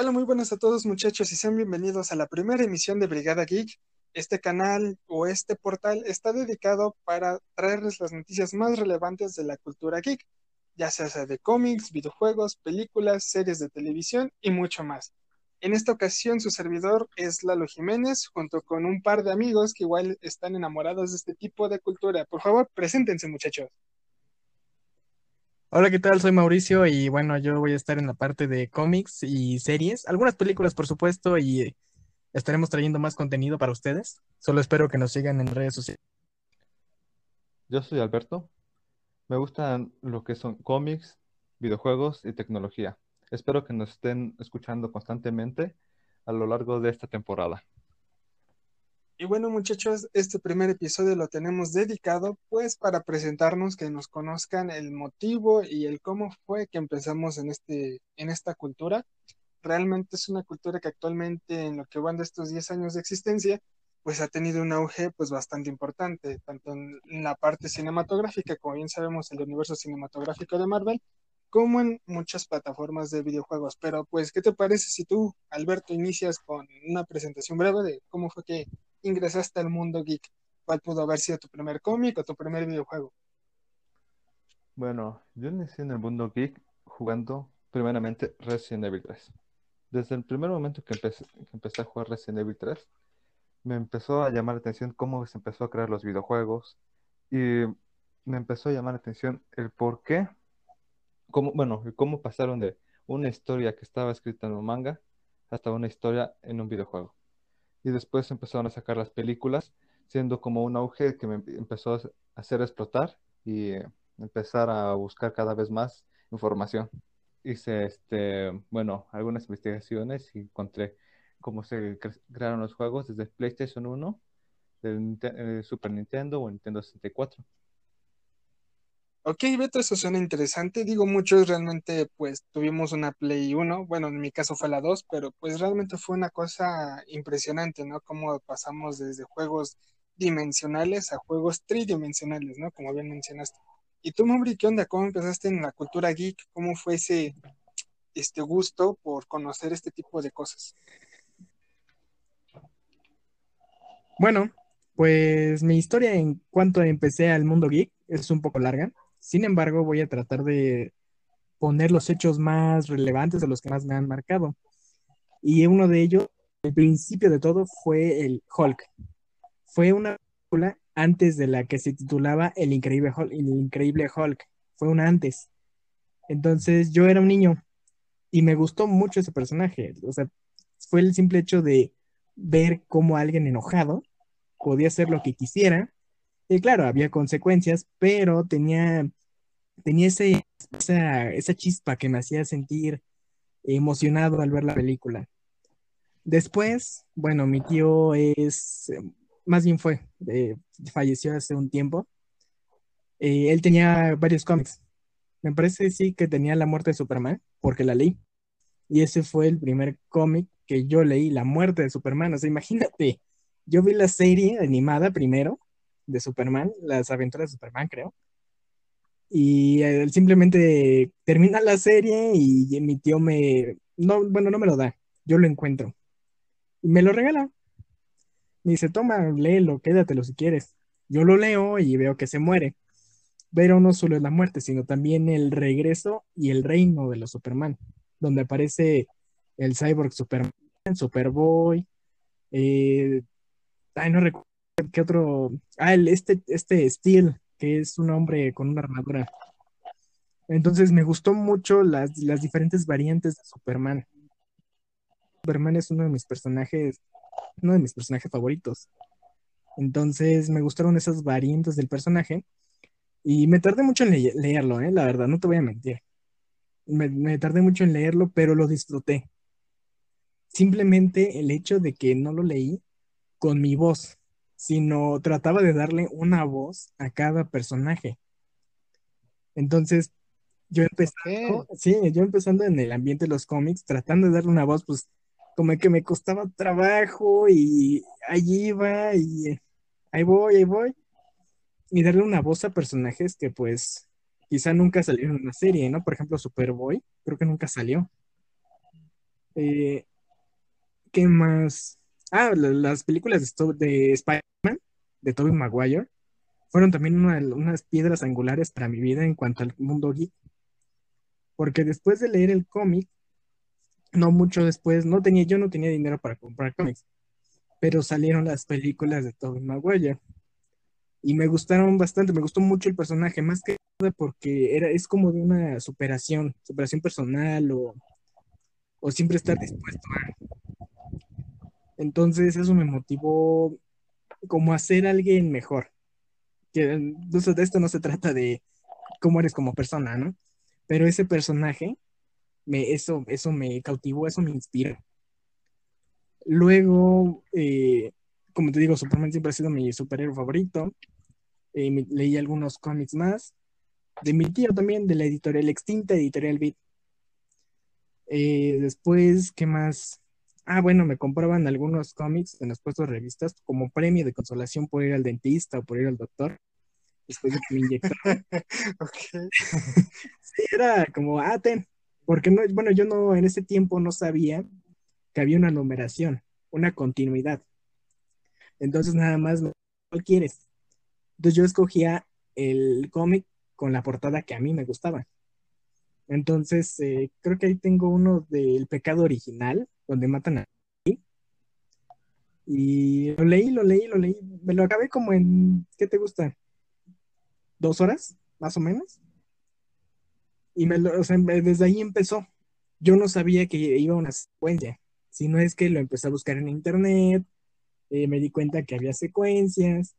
Hola, muy buenas a todos muchachos y sean bienvenidos a la primera emisión de Brigada Geek. Este canal o este portal está dedicado para traerles las noticias más relevantes de la cultura geek, ya sea de cómics, videojuegos, películas, series de televisión y mucho más. En esta ocasión su servidor es Lalo Jiménez junto con un par de amigos que igual están enamorados de este tipo de cultura. Por favor, preséntense muchachos. Hola, ¿qué tal? Soy Mauricio y bueno, yo voy a estar en la parte de cómics y series, algunas películas por supuesto y estaremos trayendo más contenido para ustedes. Solo espero que nos sigan en redes sociales. Yo soy Alberto. Me gustan lo que son cómics, videojuegos y tecnología. Espero que nos estén escuchando constantemente a lo largo de esta temporada. Y bueno, muchachos, este primer episodio lo tenemos dedicado pues para presentarnos, que nos conozcan el motivo y el cómo fue que empezamos en, este, en esta cultura. Realmente es una cultura que actualmente en lo que van de estos 10 años de existencia, pues ha tenido un auge pues bastante importante, tanto en la parte cinematográfica, como bien sabemos, el universo cinematográfico de Marvel, como en muchas plataformas de videojuegos. Pero pues, ¿qué te parece si tú, Alberto, inicias con una presentación breve de cómo fue que ingresaste al mundo geek? ¿Cuál pudo haber sido tu primer cómic o tu primer videojuego? Bueno, yo inicié en el mundo geek jugando primeramente Resident Evil 3. Desde el primer momento que empecé, que empecé a jugar Resident Evil 3, me empezó a llamar la atención cómo se empezó a crear los videojuegos y me empezó a llamar la atención el por qué, cómo, bueno, cómo pasaron de una historia que estaba escrita en un manga hasta una historia en un videojuego y después empezaron a sacar las películas, siendo como un auge que me empezó a hacer explotar y eh, empezar a buscar cada vez más información. Hice, este, bueno, algunas investigaciones y encontré cómo se crearon los juegos desde PlayStation 1, del eh, Super Nintendo o Nintendo 64. Ok, Beto, eso suena interesante. Digo, muchos realmente pues tuvimos una Play 1, bueno, en mi caso fue la 2, pero pues realmente fue una cosa impresionante, ¿no? Cómo pasamos desde juegos dimensionales a juegos tridimensionales, ¿no? Como bien mencionaste. ¿Y tú, Mauri, qué onda? ¿Cómo empezaste en la cultura geek? ¿Cómo fue ese este gusto por conocer este tipo de cosas? Bueno, pues mi historia en cuanto empecé al mundo geek es un poco larga. Sin embargo, voy a tratar de poner los hechos más relevantes de los que más me han marcado. Y uno de ellos, el principio de todo, fue el Hulk. Fue una película antes de la que se titulaba El Increíble Hulk. El Increíble Hulk. Fue una antes. Entonces yo era un niño y me gustó mucho ese personaje. O sea, fue el simple hecho de ver cómo alguien enojado podía hacer lo que quisiera y claro, había consecuencias, pero tenía, tenía ese, esa, chispa que me hacía sentir emocionado al ver la película. Después, bueno, mi tío es, más bien fue, eh, falleció hace un tiempo. Eh, él tenía varios cómics. Me parece sí que tenía La muerte de Superman, porque la leí. Y ese fue el primer cómic que yo leí, La muerte de Superman. O sea, imagínate, yo vi la serie animada primero de Superman, las aventuras de Superman, creo. Y él simplemente termina la serie y mi tío me, no, bueno, no me lo da, yo lo encuentro. Y me lo regala. Me dice, toma, léelo, quédatelo si quieres. Yo lo leo y veo que se muere. Pero no solo es la muerte, sino también el regreso y el reino de los Superman, donde aparece el Cyborg Superman, Superboy, eh, ay, no recuerdo ¿Qué otro? Ah, este, este Steel, que es un hombre con una armadura. Entonces me gustó mucho las, las diferentes variantes de Superman. Superman es uno de mis personajes, uno de mis personajes favoritos. Entonces me gustaron esas variantes del personaje y me tardé mucho en leerlo, ¿eh? la verdad, no te voy a mentir. Me, me, tardé mucho en leerlo, pero lo disfruté. Simplemente el hecho de que no lo leí con mi voz, sino trataba de darle una voz a cada personaje. Entonces, yo empezando, sí, yo empezando en el ambiente de los cómics, tratando de darle una voz, pues como que me costaba trabajo y ahí iba y ahí voy, ahí voy. Y darle una voz a personajes que pues quizá nunca salieron en una serie, ¿no? Por ejemplo, Superboy, creo que nunca salió. Eh, ¿Qué más? Ah, la- las películas de, de Spider-Man, de Tobey Maguire, fueron también una- unas piedras angulares para mi vida en cuanto al mundo geek. Porque después de leer el cómic, no mucho después, no tenía, yo no tenía dinero para comprar cómics, pero salieron las películas de Tobey Maguire. Y me gustaron bastante, me gustó mucho el personaje, más que nada porque era, es como de una superación, superación personal o, o siempre estar dispuesto. Entonces eso me motivó como a ser alguien mejor. Que entonces de esto no se trata de cómo eres como persona, ¿no? Pero ese personaje, me, eso, eso me cautivó, eso me inspiró. Luego, eh, como te digo, Superman siempre ha sido mi superhéroe favorito. Eh, leí algunos cómics más. De mi tío también, de la editorial extinta, editorial Beat. Eh, después, ¿qué más? Ah, bueno, me compraban algunos cómics en los puestos de revistas como premio de consolación por ir al dentista o por ir al doctor. Después de que me inyectaron. Ok. Sí, era como, ah, ten. Porque no, bueno, yo no, en ese tiempo no sabía que había una numeración, una continuidad. Entonces nada más, ¿cuál quieres? Entonces yo escogía el cómic con la portada que a mí me gustaba. Entonces, eh, creo que ahí tengo uno del pecado original, donde matan a... Y lo leí, lo leí, lo leí. Me lo acabé como en, ¿qué te gusta? ¿Dos horas? Más o menos. Y me desde ahí empezó. Yo no sabía que iba una secuencia, sino es que lo empecé a buscar en internet, eh, me di cuenta que había secuencias.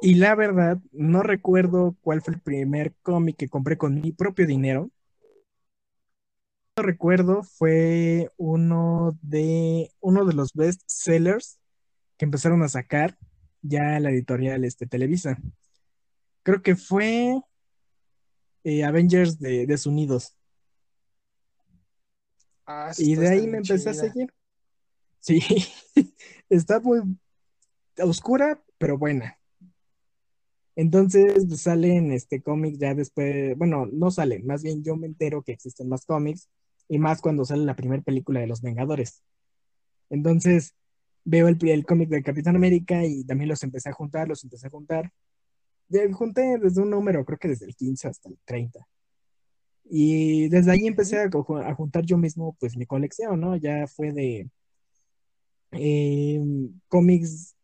Y la verdad, no recuerdo cuál fue el primer cómic que compré con mi propio dinero. Recuerdo, fue uno de uno de los best sellers que empezaron a sacar ya la editorial este, Televisa. Creo que fue eh, Avengers de Desunidos. Ah, Y de ahí me empecé a seguir. Sí, está muy oscura, pero buena. Entonces pues, salen este cómics ya después, bueno, no salen, más bien yo me entero que existen más cómics y más cuando sale la primera película de Los Vengadores. Entonces veo el, el cómic de Capitán América y también los empecé a juntar, los empecé a juntar. De- junté desde un número, creo que desde el 15 hasta el 30. Y desde ahí empecé a, a juntar yo mismo pues mi colección, ¿no? Ya fue de eh, cómics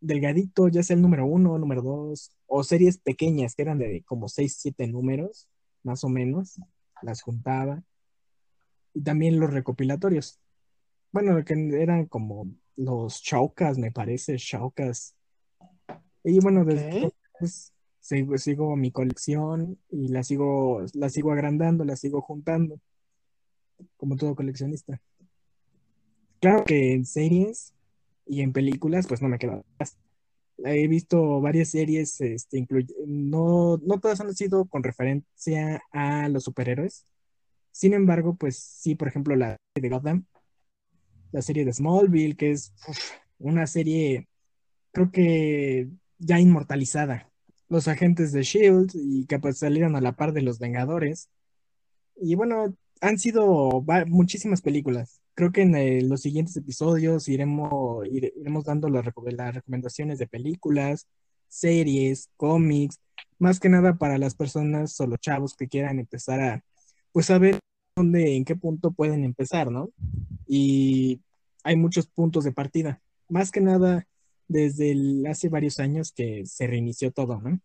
delgadito, ya sea el número uno, número dos, o series pequeñas que eran de como seis, siete números, más o menos, las juntaba. Y también los recopilatorios. Bueno, que eran como los Shaukas, me parece, Shaukas. Y bueno, Ok. después sigo, sigo mi colección y la sigo, la sigo agrandando, la sigo juntando, como todo coleccionista. Claro que en series y en películas, pues no me quedo atrás. He visto varias series, este, incluy- no, no todas han sido con referencia a los superhéroes. Sin embargo, pues sí, por ejemplo, la de Gotham, la serie de Smallville, que es una serie, creo que ya inmortalizada. Los agentes de Shield y que pues salieron a la par de los Vengadores. Y bueno, han sido muchísimas películas. Creo que en eh, los siguientes episodios iremos, ire- iremos dando las, las recomendaciones de películas, series, cómics, más que nada para las personas o los chavos que quieran empezar a, pues saber dónde, en qué punto pueden empezar, ¿no? Y hay muchos puntos de partida. Más que nada desde hace varios años que se reinició todo, ¿no?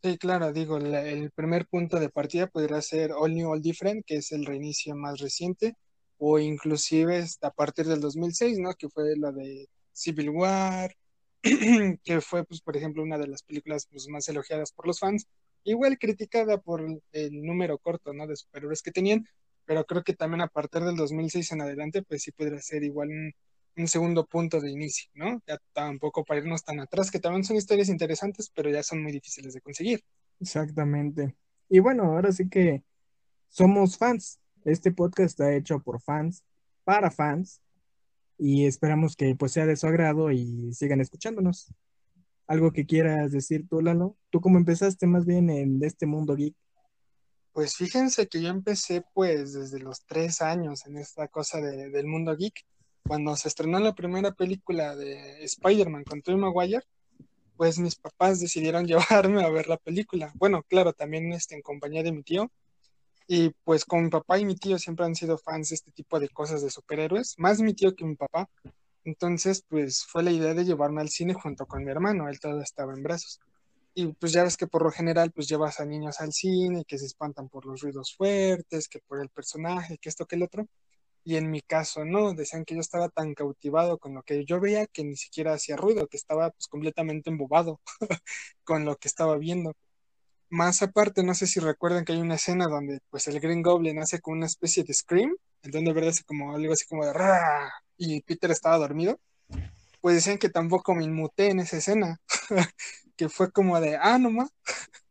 Sí, claro, digo, el primer punto de partida podría ser All New, All Different, que es el reinicio más reciente, o inclusive a partir del 2006, ¿no? Que fue la de Civil War, que fue, pues, por ejemplo, una de las películas pues, más elogiadas por los fans, igual criticada por el, número corto, ¿no? De superhéroes que tenían, pero creo que también a partir del 2006 en adelante, pues sí podría ser igual un, un segundo punto de inicio, ¿no? Ya tampoco para irnos tan atrás, que también son historias interesantes, pero ya son muy difíciles de conseguir. Exactamente. Y bueno, ahora sí que somos fans. Este podcast está hecho por fans, para fans, y esperamos que pues sea de su agrado y sigan escuchándonos. ¿Algo que quieras decir tú, Lalo? ¿Tú cómo empezaste más bien en este mundo geek? Pues fíjense que yo empecé pues desde los tres años en esta cosa de, del mundo geek. Cuando se estrenó la primera película de Spider-Man con Tobey Maguire, pues mis papás decidieron llevarme a ver la película. Bueno, claro, también este, en compañía de mi tío. Y pues con mi papá y mi tío siempre han sido fans de este tipo de cosas de superhéroes, más mi tío que mi papá. Entonces, pues fue la idea de llevarme al cine junto con mi hermano, él todavía estaba en brazos. Y pues ya ves que por lo general, pues llevas a niños al cine que se espantan por los ruidos fuertes, que por el personaje, que esto, que el otro. Y en mi caso, no, decían que yo estaba tan cautivado con lo que yo veía que ni siquiera hacía ruido, que estaba pues completamente embobado con lo que estaba viendo. Más aparte, no sé si recuerdan que hay una escena donde pues el Green Goblin hace como una especie de scream, en donde verdad hace como algo así como de y Peter estaba dormido. Pues decían que tampoco me inmuté en esa escena, que fue como de, ah, nomás,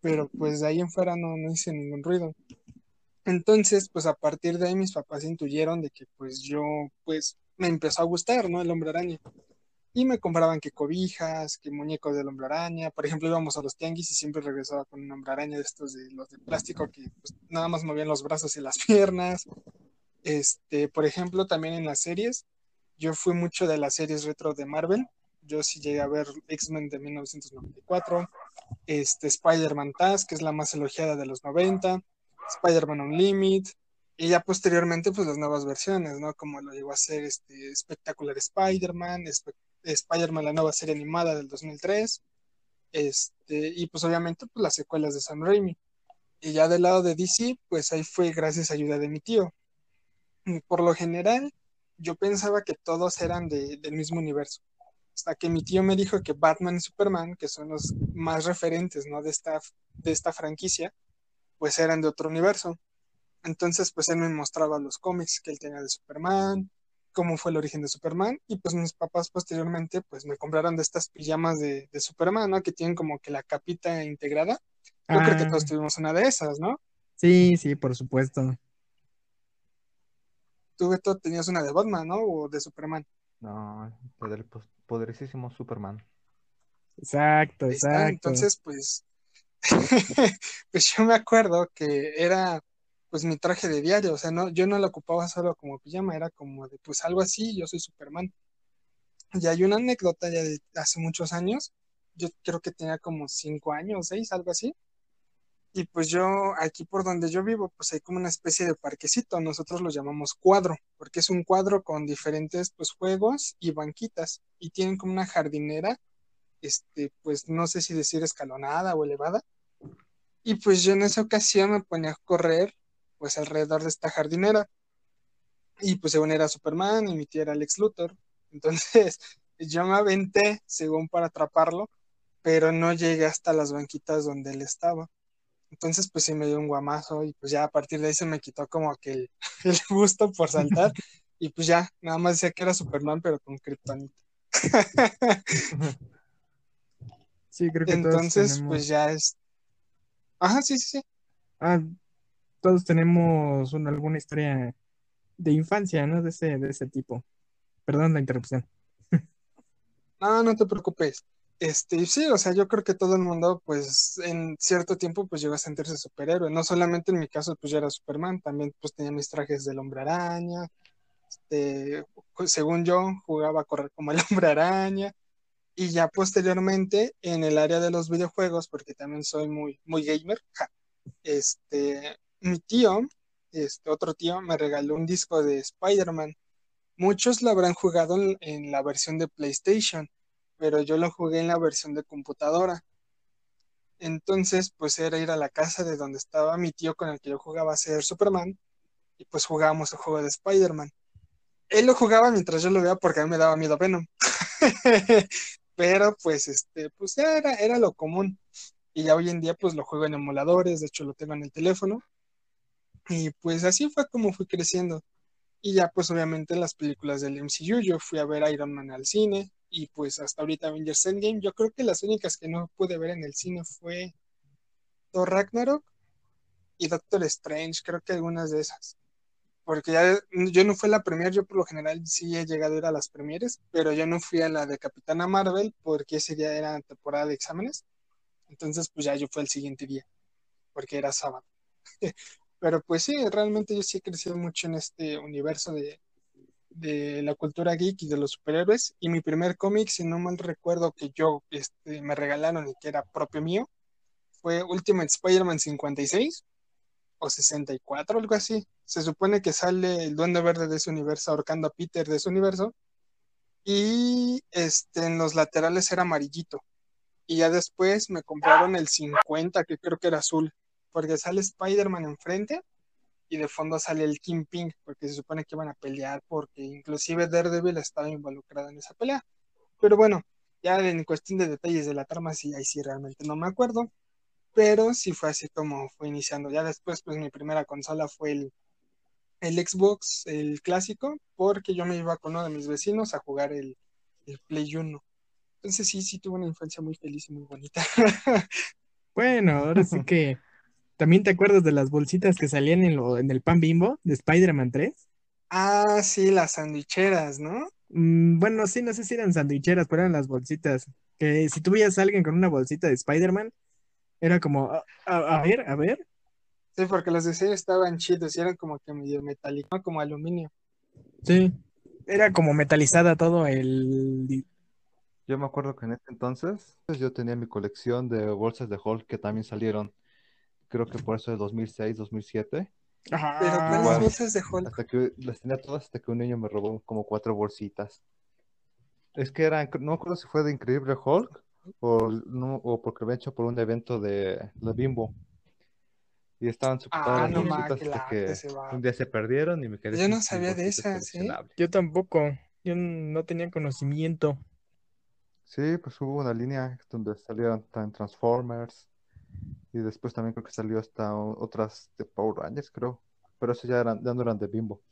pero pues de ahí en fuera no, no hice ningún ruido. Entonces, pues a partir de ahí mis papás intuyeron de que pues yo, pues me empezó a gustar, ¿no? El hombre araña. Y me compraban que cobijas, que muñecos del hombre araña. Por ejemplo, íbamos a los tianguis y siempre regresaba con un hombre araña de estos de los de plástico que pues, nada más movían los brazos y las piernas. Este, por ejemplo, también en las series, yo fui mucho de las series retro de Marvel. Yo sí llegué a ver X-Men de 1994, este, Spider-Man Taz, que es la más elogiada de los 90, Spider-Man Unlimited, y ya posteriormente, pues las nuevas versiones, ¿no? Como lo llegó a ser este Espectacular Spider-Man, Spider-Man, la nueva serie animada del 2003, este, y pues obviamente, pues las secuelas de Sam Raimi. Y ya del lado de DC, pues ahí fue gracias a ayuda de mi tío. Por lo general, yo pensaba que todos eran del mismo universo. Hasta que mi tío me dijo que Batman y Superman, que son los más referentes, ¿no? De esta, de esta franquicia, pues eran de otro universo. Entonces, pues él me mostraba los cómics que él tenía de Superman, cómo fue el origen de Superman, y pues mis papás posteriormente, pues me compraron de estas pijamas de, Superman, ¿no? Que tienen como que la capita integrada. Yo creo que todos ah. tuvimos una de esas, ¿no? Sí, sí, por supuesto. Tú, Beto, tenías una de Batman, ¿no? O de Superman. No, del poderosísimo Superman. Exacto, exacto. Entonces, pues, pues yo me acuerdo que era pues mi traje de diario, o sea, no, yo no lo ocupaba solo como pijama, era como de pues algo así, yo soy Superman. Y hay una anécdota ya de hace muchos años, yo creo que tenía como cinco años, seis, algo así. Y pues yo, aquí por donde yo vivo, pues hay como una especie de parquecito, nosotros lo llamamos cuadro, porque es un cuadro con diferentes pues juegos y banquitas, y tienen como una jardinera este, pues no sé si decir escalonada o elevada. Y pues yo en esa ocasión me ponía a correr, pues alrededor de esta jardinera. Y pues según era Superman y mi tía era Alex Luthor. Entonces yo me aventé según para atraparlo, pero no llegué hasta las banquitas donde él estaba. Entonces pues sí me dio un guamazo y pues ya a partir de ahí se me quitó como que el, el gusto por saltar. y pues ya, nada más decía que era Superman, pero con Kryptonita. Sí, creo que Entonces, pues ya es. Ajá, sí, sí, sí. Ah, todos tenemos alguna historia de infancia, ¿no? De ese, de ese tipo. Perdón la interrupción. No, no te preocupes. Este, sí, o sea, yo creo que todo el mundo, pues, en cierto tiempo, pues llegó a sentirse superhéroe. No solamente en mi caso, pues yo era Superman, también pues tenía mis trajes del hombre araña. Este, según yo, jugaba a correr como el hombre araña. Y ya posteriormente, en el área de los videojuegos, porque también soy muy, muy gamer, este, mi tío, este otro tío, me regaló un disco de Spider-Man. Muchos lo habrán jugado en, la versión de PlayStation, pero yo lo jugué en la versión de computadora. Entonces, pues era ir a la casa de donde estaba mi tío con el que yo jugaba a ser Superman, y pues jugábamos el juego de Spider-Man. Él lo jugaba mientras yo lo veía porque a mí me daba miedo Venom. pero pues este, pues era, era lo común. Y ya hoy en día pues lo juego en emuladores, de hecho lo tengo en el teléfono. Y pues así fue como fui creciendo. Y ya pues obviamente las películas del MCU, yo fui a ver Iron Man al cine y pues hasta ahorita Avengers Endgame, yo creo que las únicas que no pude ver en el cine fue Thor Ragnarok y Doctor Strange, creo que algunas de esas porque ya yo no fui a la premier, yo por lo general sí he llegado a ir a las premieres, pero yo no fui a la de Capitana Marvel porque ese día era temporada de exámenes. Entonces, pues ya yo fui el siguiente día, porque era sábado. Pero pues sí, realmente yo sí he crecido mucho en este universo de, de la cultura geek y de los superhéroes. Y mi primer cómic, si no mal recuerdo que yo este, me regalaron y que era propio mío, fue Ultimate Spider-Man 56 o 64, algo así. Se supone que sale el Duende Verde de ese universo ahorcando a Peter de ese universo. Y este, en los laterales era amarillito. Y ya después me compraron el 50, que creo que era azul, porque sale Spider-Man enfrente y de fondo sale el Kingpin, porque se supone que iban a pelear, porque inclusive Daredevil estaba involucrado en esa pelea. Pero bueno, ya en cuestión de detalles de la trama, sí, ahí sí realmente no me acuerdo pero sí fue así como fue iniciando. Ya después, pues mi primera consola fue el, el Xbox, el clásico, porque yo me iba con uno de mis vecinos a jugar el, el Play 1. Entonces sí, sí tuve una infancia muy feliz y muy bonita. Bueno, ahora sí que también te acuerdas de las bolsitas que salían en, lo, en el pan bimbo de Spider-Man 3. Ah, sí, las sandwicheras, ¿no? Mm, bueno, sí, no sé si eran sandwicheras, pero eran las bolsitas. Que si tú veías a alguien con una bolsita de Spider-Man, era como, a, a- a ver, a ver. Sí, porque los diseños estaban chidos y eran como que medio metálicos, ¿no? como aluminio. Sí. Era como metalizada todo el... Yo me acuerdo que en ese entonces pues, yo tenía mi colección de bolsas de Hulk que también salieron, creo que por eso de 2006, 2007, Pero Ajá. ¿cuáles Igual. bolsas de Hulk? hasta que las tenía todas hasta que un niño me robó como cuatro bolsitas. Es que eran, no me acuerdo si fue de Increíble Hulk o, no, o porque lo había hecho por un evento de la Bimbo. Y estaban Ah, no las bolsitas hasta que un día se perdieron y me quedé Yo no sabía de esas, ¿eh? Yo tampoco. Yo no tenía conocimiento. Sí, pues hubo una línea donde salieron también Transformers y después también creo que salió hasta otras de Power Rangers, creo. Pero eso ya eran, ya no eran de Bimbo.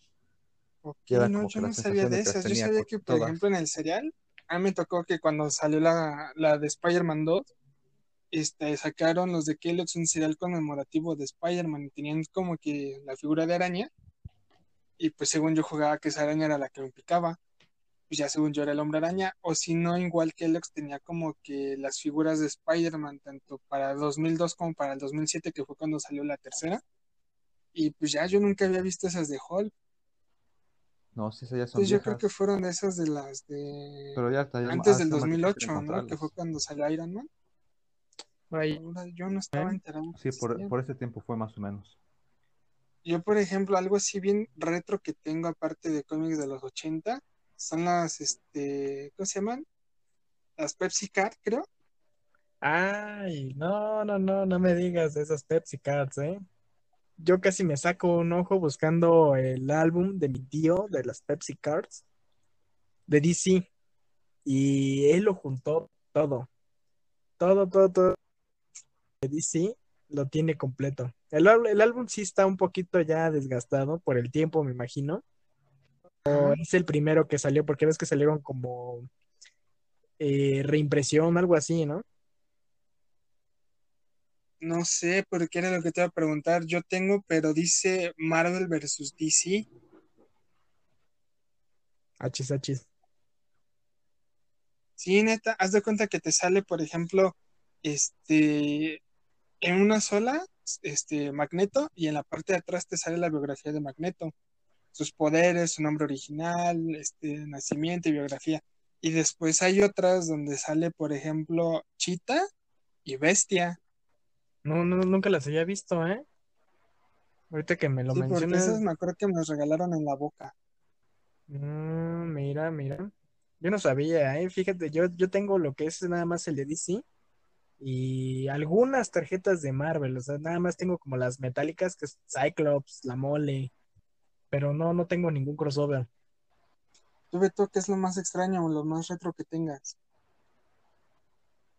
Ok, Y era no, yo no sabía de esas. Yo sabía que, por todas. ejemplo, en el serial, a mí me tocó que cuando salió la, la de Spider-Man 2, este, sacaron los de Kellogg's un cereal conmemorativo de Spider-Man y tenían como que la figura de araña y pues según yo jugaba que esa araña era la que me picaba, pues ya según yo era el hombre araña, o si no, igual Kellogg's tenía como que las figuras de Spider-Man tanto para 2002 como para el 2007, que fue cuando salió la tercera, y pues ya yo nunca había visto esas de Hulk. No, sí, esas ya son Entonces yo creo que fueron de esas de las de pero ya está, ya antes del está más difícil 2008, ¿no? Que fue cuando salió Iron Man. Ahora, Yo no estaba ¿eh? enterado que Sí, por, por ese tiempo fue más o menos. Yo, por ejemplo, algo así bien retro que tengo aparte de cómics de los 80 son las, este, ¿cómo se llaman? Las Pepsi Card, creo. Ay, no, no, no, no me digas de esas Pepsi Cards, ¿eh? Yo casi me saco un ojo buscando el álbum de mi tío de las Pepsi Cards de DC y él lo juntó todo, todo, todo, todo de DC lo tiene completo. El, el álbum sí está un poquito ya desgastado por el tiempo, me imagino. Es el primero que salió porque ves que salieron como eh, reimpresión, algo así, ¿no? No sé, porque era lo que te iba a preguntar. Yo tengo, pero dice Marvel versus DC. Hachis, hachis. Sí, neta, haz de cuenta que te sale, por ejemplo, este, en una sola, este, Magneto, y en la parte de atrás te sale la biografía de Magneto, sus poderes, su nombre original, este, nacimiento y biografía. Y después hay otras donde sale, por ejemplo, Cheetah y Bestia. No, no, nunca las había visto, ¿eh? Ahorita que me lo Sí, porque esas mencionas. me acuerdo que me las regalaron en la boca. mm, mira, mira. Yo no sabía, ¿eh? Fíjate, yo, yo tengo lo que es nada más el de DC y algunas tarjetas de Marvel. O sea, nada más tengo como las metálicas, que es Cyclops, la mole, pero no, no tengo ningún crossover. Tú, Beto, ¿qué es lo más extraño o lo más retro que tengas?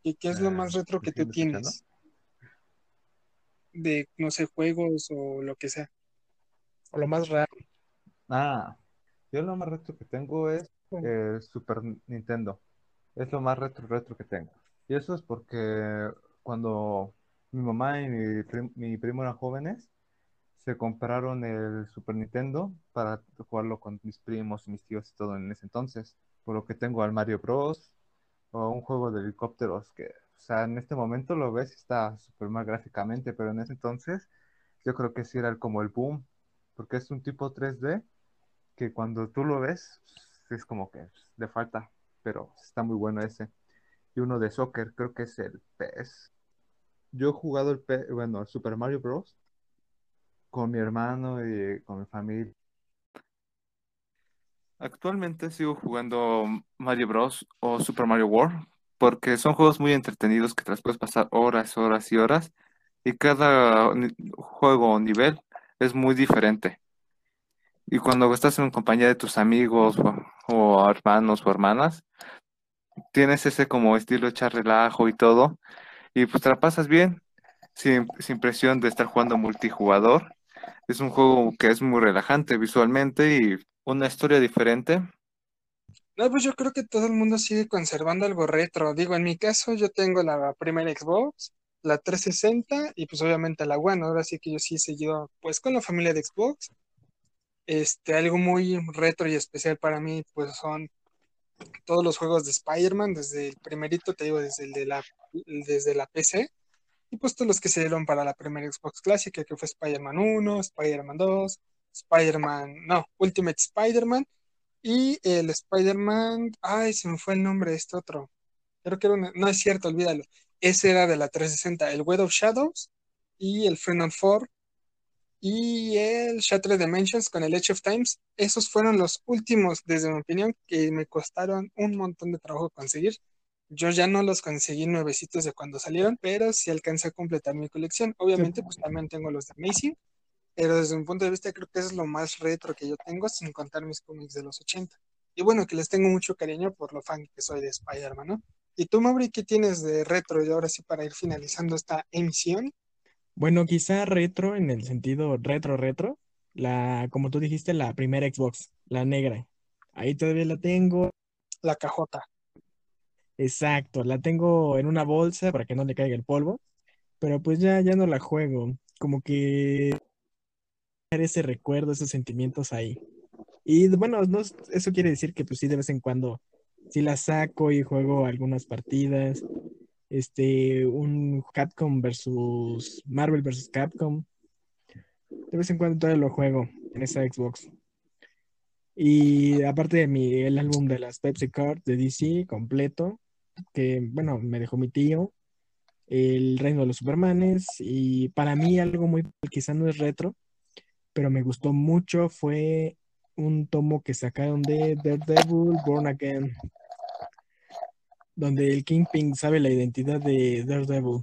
¿Y qué es lo Ah, más retro ¿me que tú tienes? De, no sé, juegos o lo que sea. O lo más raro. Ah, yo lo más retro que tengo es el Super Nintendo. Es lo más retro retro que tengo. Y eso es porque cuando mi mamá y mi, prim- mi primo eran jóvenes, se compraron el Super Nintendo para jugarlo con mis primos y mis tíos y todo en ese entonces. Por lo que tengo al Mario Bros. o un juego de helicópteros que, o sea, en este momento lo ves y está súper mal gráficamente, pero en ese entonces yo creo que sí era como el boom, porque es un tipo 3D que cuando tú lo ves es como que le falta, pero está muy bueno ese. Y uno de soccer, creo que es el PS. Yo he jugado el, P- bueno, el Super Mario Bros. Con mi hermano y con mi familia. Actualmente sigo jugando Mario Bros. o Super Mario World porque son juegos muy entretenidos que te las puedes pasar horas, horas y horas y cada juego o nivel es muy diferente. Y cuando estás en compañía de tus amigos o, hermanos o hermanas, tienes ese como estilo echar relajo y todo y pues te la pasas bien sin, sin presión de estar jugando multijugador. Es un juego que es muy relajante visualmente y una historia diferente. No, pues yo creo que todo el mundo sigue conservando algo retro. Digo, en mi caso yo tengo la primera Xbox, la 360 y pues obviamente la One. Ahora sí que yo sí he seguido pues con la familia de Xbox. Este, algo muy retro y especial para mí pues son todos los juegos de Spider-Man, desde el primerito, te digo, desde el de la, desde la PC, y pues todos los que se dieron para la primera Xbox clásica, que fue Spider-Man 1, Spider-Man 2, Spider-Man, no, Ultimate Spider-Man, y el Spider-Man, ay, se me fue el nombre de este otro, creo que era una, no es cierto, olvídalo, ese era de la 360, el Web of Shadows, y el Freedom 4, y el Shattered Dimensions con el Edge of Times. Esos fueron los últimos, desde mi opinión, que me costaron un montón de trabajo conseguir. Yo ya no los conseguí nuevecitos de cuando salieron, pero sí alcancé a completar mi colección. Obviamente, pues también tengo los de Amazing, pero desde mi punto de vista creo que eso es lo más retro que yo tengo, sin contar mis cómics de los 80. Y bueno, que les tengo mucho cariño por lo fan que soy de Spider-Man, ¿no? ¿Y tú, Mauri, qué tienes de retro? Y ahora sí, para ir finalizando esta emisión. Bueno, quizá retro en el sentido retro, retro. La, como tú dijiste, la primera Xbox, la negra. Ahí todavía la tengo. La cajota. Exacto, la tengo en una bolsa para que no le caiga el polvo. Pero pues ya, ya no la juego. Como que ese recuerdo, esos sentimientos ahí. Y bueno, no, eso quiere decir que pues sí, de vez en cuando sí la saco y juego algunas partidas. Este, un Capcom versus Marvel versus Capcom. De vez en cuando todavía lo juego en esa Xbox. Y aparte de mi, el álbum de las Pepsi Cards de DC completo, que bueno, me dejó mi tío, El Reino de los Supermanes, y para mí algo muy, quizá no es retro, pero me gustó mucho, fue un tomo que sacaron de Daredevil Born Again, donde el Kingpin sabe la identidad de Daredevil.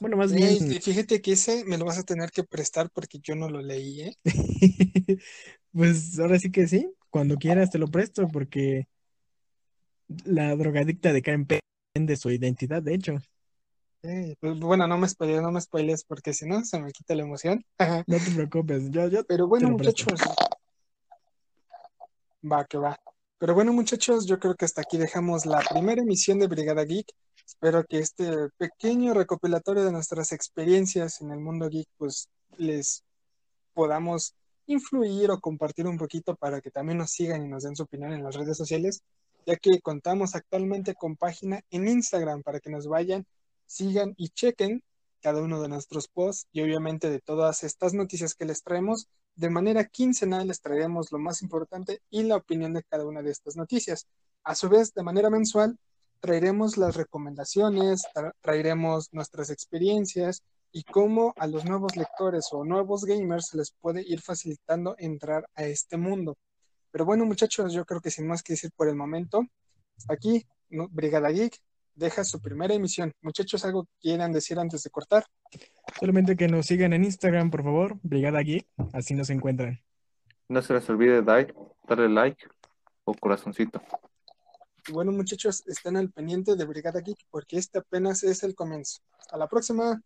Bueno, más Ey, bien, fíjate que ese me lo vas a tener que prestar porque yo no lo leí, ¿eh? pues ahora sí que sí, cuando quieras te lo presto, porque la drogadicta de Karen de su identidad, de hecho. Eh, pues, bueno, no me spoilees, no me spoiles porque si no se me quita la emoción. No te preocupes, yo, yo Pero bueno, muchachos. Va, que va. Pero bueno, muchachos, yo creo que hasta aquí dejamos la primera emisión de Brigada Geek. Espero que este pequeño recopilatorio de nuestras experiencias en el mundo geek, pues les podamos influir o compartir un poquito para que también nos sigan y nos den su opinión en las redes sociales, ya que contamos actualmente con página en Instagram para que nos vayan, sigan y chequen cada uno de nuestros posts y obviamente de todas estas noticias que les traemos. De manera quincenal les traeremos lo más importante y la opinión de cada una de estas noticias. A su vez, de manera mensual, traeremos las recomendaciones, tra traeremos nuestras experiencias y cómo a los nuevos lectores o nuevos gamers les puede ir facilitando entrar a este mundo. Pero bueno, muchachos, yo creo que sin más que decir por el momento, aquí. Brigada Geek deja su primera emisión. Muchachos, ¿algo quieran decir antes de cortar? Solamente que nos sigan en Instagram, por favor, Brigada Geek, así nos encuentran. No se les olvide dar, darle like o corazoncito. Y bueno, muchachos, estén al pendiente de Brigada Geek porque este apenas es el comienzo. Hasta la próxima.